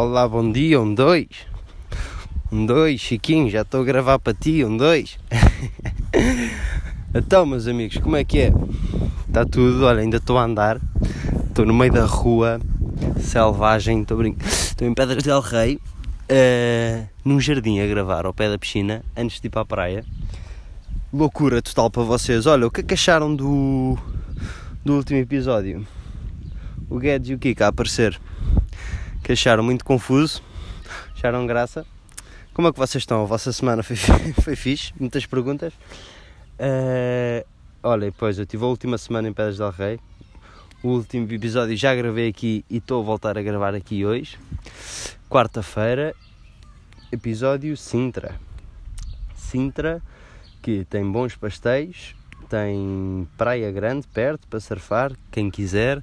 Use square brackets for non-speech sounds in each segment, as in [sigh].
Olá, bom dia, um, dois. Um, dois, Chiquinho, já estou a gravar para ti, um, dois. [laughs] então, meus amigos, como é que é? Está tudo, olha, ainda estou a andar. Estou no meio da rua, selvagem, estou. Estou em Pedras del Rei, uh, num jardim a gravar, ao pé da piscina, antes de ir para a praia. Loucura total para vocês. Olha, o que é que acharam do, do último episódio? O Guedes e o Kika a aparecer que acharam muito confuso, acharam graça. Como é que vocês estão? A vossa semana foi, [laughs] foi fixe? Muitas perguntas. Uh, olha, pois eu tive a última semana em Pedras del Rei. O último episódio já gravei aqui e estou a voltar a gravar aqui hoje. Quarta-feira, episódio Sintra. Sintra, que tem bons pastéis, tem praia grande perto para surfar, quem quiser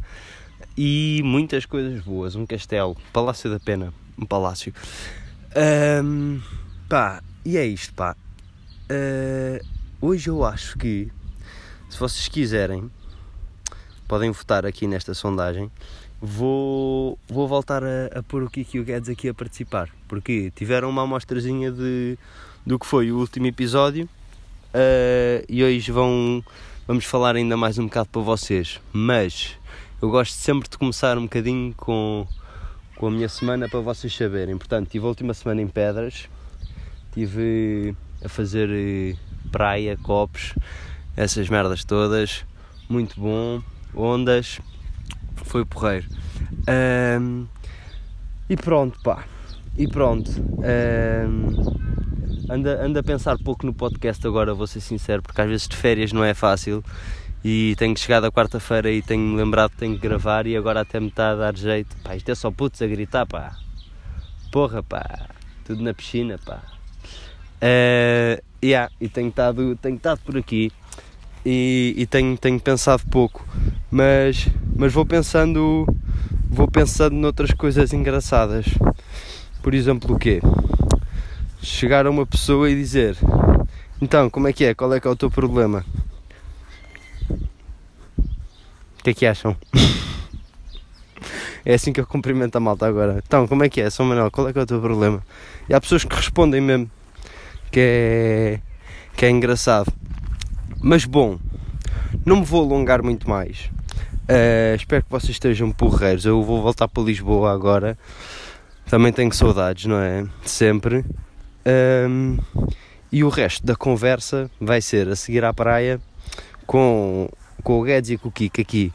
e muitas coisas boas. Um castelo, Palácio da Pena, um palácio. Um, pá, e é isto, pá. Uh, hoje eu acho que, se vocês quiserem, podem votar aqui nesta sondagem. Vou, vou voltar a, a pôr o Kiki e o Guedes aqui a participar, porque tiveram uma amostrazinha de, do que foi o último episódio uh, e hoje vão, vamos falar ainda mais um bocado para vocês. Mas eu gosto sempre de começar um bocadinho com, com a minha semana para vocês saberem. Portanto, tive a última semana em Pedras, tive a fazer eh, praia, copos, essas merdas todas, muito bom, ondas, foi porreiro. Um, e pronto, pá, e pronto. Um, anda, anda a pensar pouco no podcast agora, vou ser sincero, porque às vezes de férias não é fácil e tenho chegado a quarta-feira e tenho lembrado que tenho que gravar e agora até me está a dar jeito. Pá, isto é só putos a gritar, pá. Porra, pá. Tudo na piscina, pá. Uh, yeah, e tenho estado, tenho estado por aqui e, e, tenho, tenho pensado pouco, mas, mas vou pensando vou pensando noutras coisas engraçadas. Por exemplo, o quê? Chegar a uma pessoa e dizer então, como é que é? Qual é que é o teu problema? Que é que acham? [laughs] é assim que eu cumprimento a malta agora. Então, como é que é, São Manuel? Qual é que é o teu problema? E há pessoas que respondem mesmo, que é, que é engraçado. Mas bom, não me vou alongar muito mais. Uh, espero que vocês estejam porreiros. Eu vou voltar para Lisboa agora. Também tenho saudades, não é? Sempre. Um, e o resto da conversa vai ser a seguir à praia com com o Guedes e com o Kiko aqui.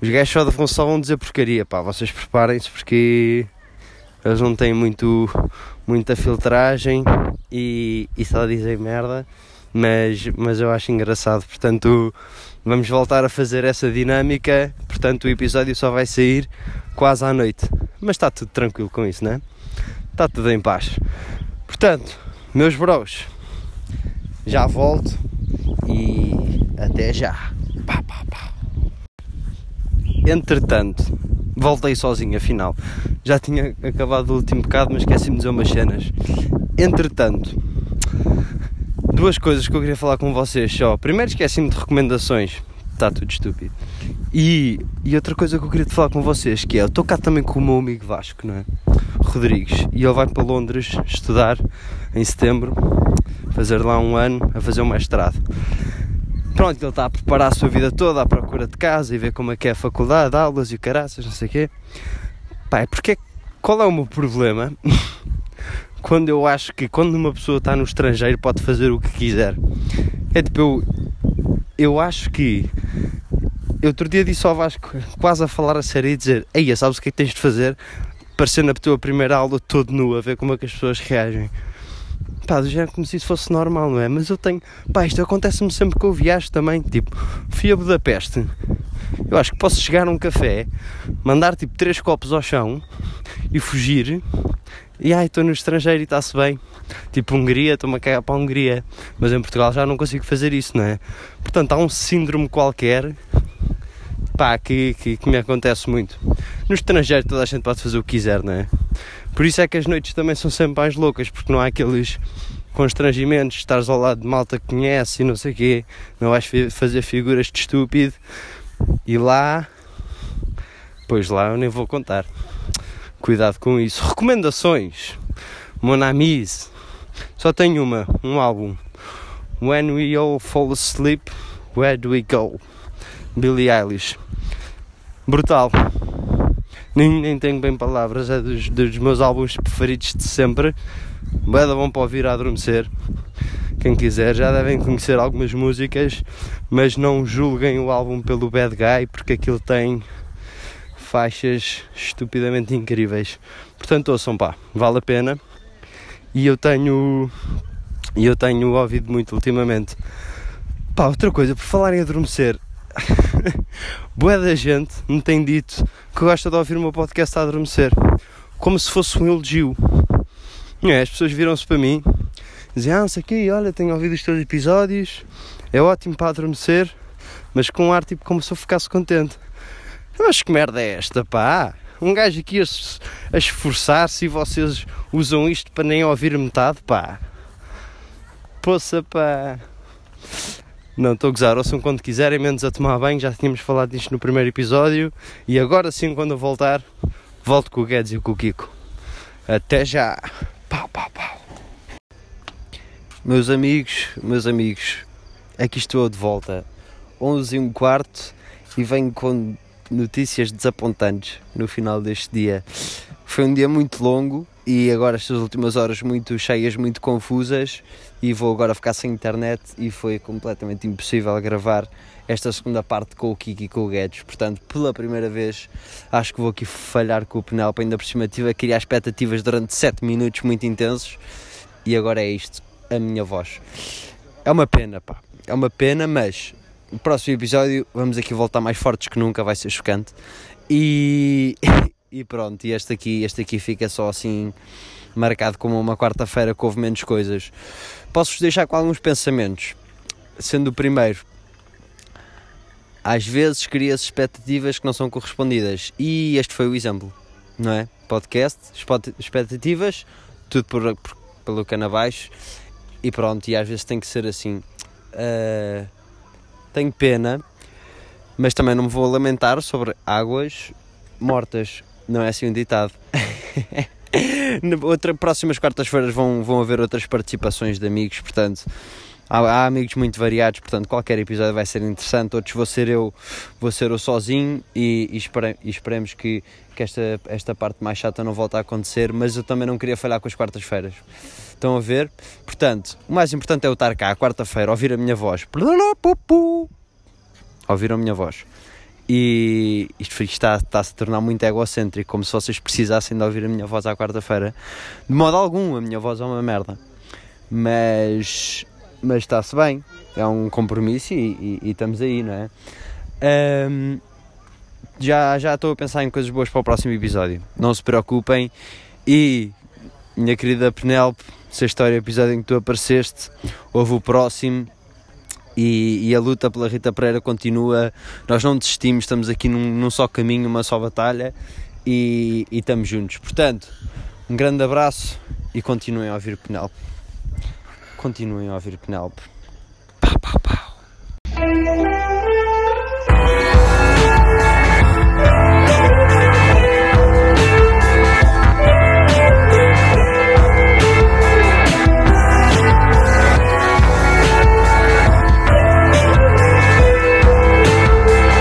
Os gajos só, vão só vão dizer porcaria, pá, vocês preparem-se porque eles não têm muito, muita filtragem e, e só dizem merda, mas, mas eu acho engraçado, portanto vamos voltar a fazer essa dinâmica, portanto o episódio só vai sair quase à noite, mas está tudo tranquilo com isso, né? Está tudo em paz. Portanto, meus bros, já volto e até já. Entretanto, voltei sozinho, afinal. Já tinha acabado o último bocado, mas esqueci-me de dizer umas cenas. Entretanto, duas coisas que eu queria falar com vocês só. Primeiro, esqueci-me de recomendações. Está tudo estúpido. E, e outra coisa que eu queria te falar com vocês, que é, eu estou cá também com o meu amigo Vasco, não é? Rodrigues. E ele vai para Londres estudar em setembro, fazer lá um ano, a fazer um mestrado pronto, ele está a preparar a sua vida toda à procura de casa e ver como é que é a faculdade, aulas e caraças, não sei o quê. Pá, é porque qual é o meu problema? [laughs] quando eu acho que quando uma pessoa está no estrangeiro pode fazer o que quiser. É tipo, eu, eu acho que eu outro dia disse ao Vasco, quase a falar a sério e dizer, Eia, sabes o que é que tens de fazer? Parecer na tua primeira aula todo nu, a ver como é que as pessoas reagem pá, género como se isso fosse normal, não é? Mas eu tenho, pá, isto acontece-me sempre que eu viajo também, tipo, fui a Budapeste, eu acho que posso chegar a um café, mandar tipo três copos ao chão e fugir, e ai, estou no estrangeiro e está-se bem, tipo Hungria, estou-me a cagar para a Hungria, mas em Portugal já não consigo fazer isso, não é? Portanto, há um síndrome qualquer pá, que, que, que, me acontece muito. No estrangeiro toda a gente pode fazer o que quiser, não é? Por isso é que as noites também são sempre mais loucas, porque não há aqueles constrangimentos, estares ao lado de malta que conhece e não sei o quê, não vais fazer figuras de estúpido. E lá, pois lá eu nem vou contar. Cuidado com isso. Recomendações. Mon Amis. Só tenho uma, um álbum. When We All Fall Asleep, Where Do We Go? Billie Eilish. Brutal. Nem, nem tenho bem palavras, é dos, dos meus álbuns preferidos de sempre. Bada bom para ouvir a adormecer. Quem quiser já devem conhecer algumas músicas, mas não julguem o álbum pelo Bad Guy porque aquilo tem faixas estupidamente incríveis. Portanto, ouçam pá, vale a pena. E eu tenho e eu tenho ouvido muito ultimamente. Pá, outra coisa, por falar em adormecer, [laughs] boa da gente me tem dito que gosta de ouvir o meu podcast a adormecer, como se fosse um elogio. É, as pessoas viram-se para mim, dizem, ah, isso aqui, olha, tenho ouvido os teus episódios, é ótimo para adormecer, mas com um ar tipo como se eu ficasse contente. Mas que merda é esta, pá? Um gajo aqui a, a esforçar-se e vocês usam isto para nem ouvir metade, pá. Poça, pá. Não, estou a gozar, ouçam quando quiserem, menos a tomar banho, já tínhamos falado disto no primeiro episódio. E agora sim, quando eu voltar, volto com o Guedes e com o Kiko. Até já! Pau, pau, pau! Meus amigos, meus amigos, aqui estou de volta. 11 e um quarto e venho com notícias desapontantes no final deste dia. Foi um dia muito longo e agora estas últimas horas muito cheias, muito confusas e vou agora ficar sem internet e foi completamente impossível gravar esta segunda parte com o Kiki e com o Guedes. Portanto, pela primeira vez, acho que vou aqui falhar com o Penelope. Ainda por cima tive a criar expectativas durante 7 minutos muito intensos e agora é isto, a minha voz. É uma pena, pá. É uma pena, mas no próximo episódio vamos aqui voltar mais fortes que nunca, vai ser chocante. E, [laughs] e pronto, e este aqui, este aqui fica só assim marcado como uma quarta-feira que houve menos coisas. Posso-vos deixar com alguns pensamentos, sendo o primeiro. Às vezes cria-se expectativas que não são correspondidas e este foi o exemplo, não é? Podcast, expectativas, tudo por, por, pelo cano e pronto, e às vezes tem que ser assim. Uh, tenho pena, mas também não me vou lamentar sobre águas mortas. Não é assim um ditado. [laughs] Outra, próximas quartas-feiras vão, vão haver outras participações de amigos, portanto, há, há, amigos muito variados, portanto, qualquer episódio vai ser interessante. Outros vou ser eu, vou ser eu sozinho e, e, espere, e esperemos que, que esta, esta parte mais chata não volte a acontecer, mas eu também não queria falhar com as quartas-feiras. Estão a ver? Portanto, o mais importante é eu estar cá, quarta-feira, ouvir a minha voz. Ouvir a minha voz. E isto está, está a se tornar muito egocêntrico, como se vocês precisassem de ouvir a minha voz à quarta-feira. De modo algum, a minha voz é uma merda. Mas, mas está-se bem. É um compromisso e, e, e estamos aí, não é? Um, já, já estou a pensar em coisas boas para o próximo episódio. Não se preocupem. E, minha querida Penelope, se a história episódio em que tu apareceste, houve o próximo e, e, a luta pela Rita Pereira continua. Nós não desistimos, estamos aqui num, num só caminho, uma só batalha e, e, estamos juntos. Portanto, um grande abraço e continuem a ouvir Penelope. Continuem a ouvir pau.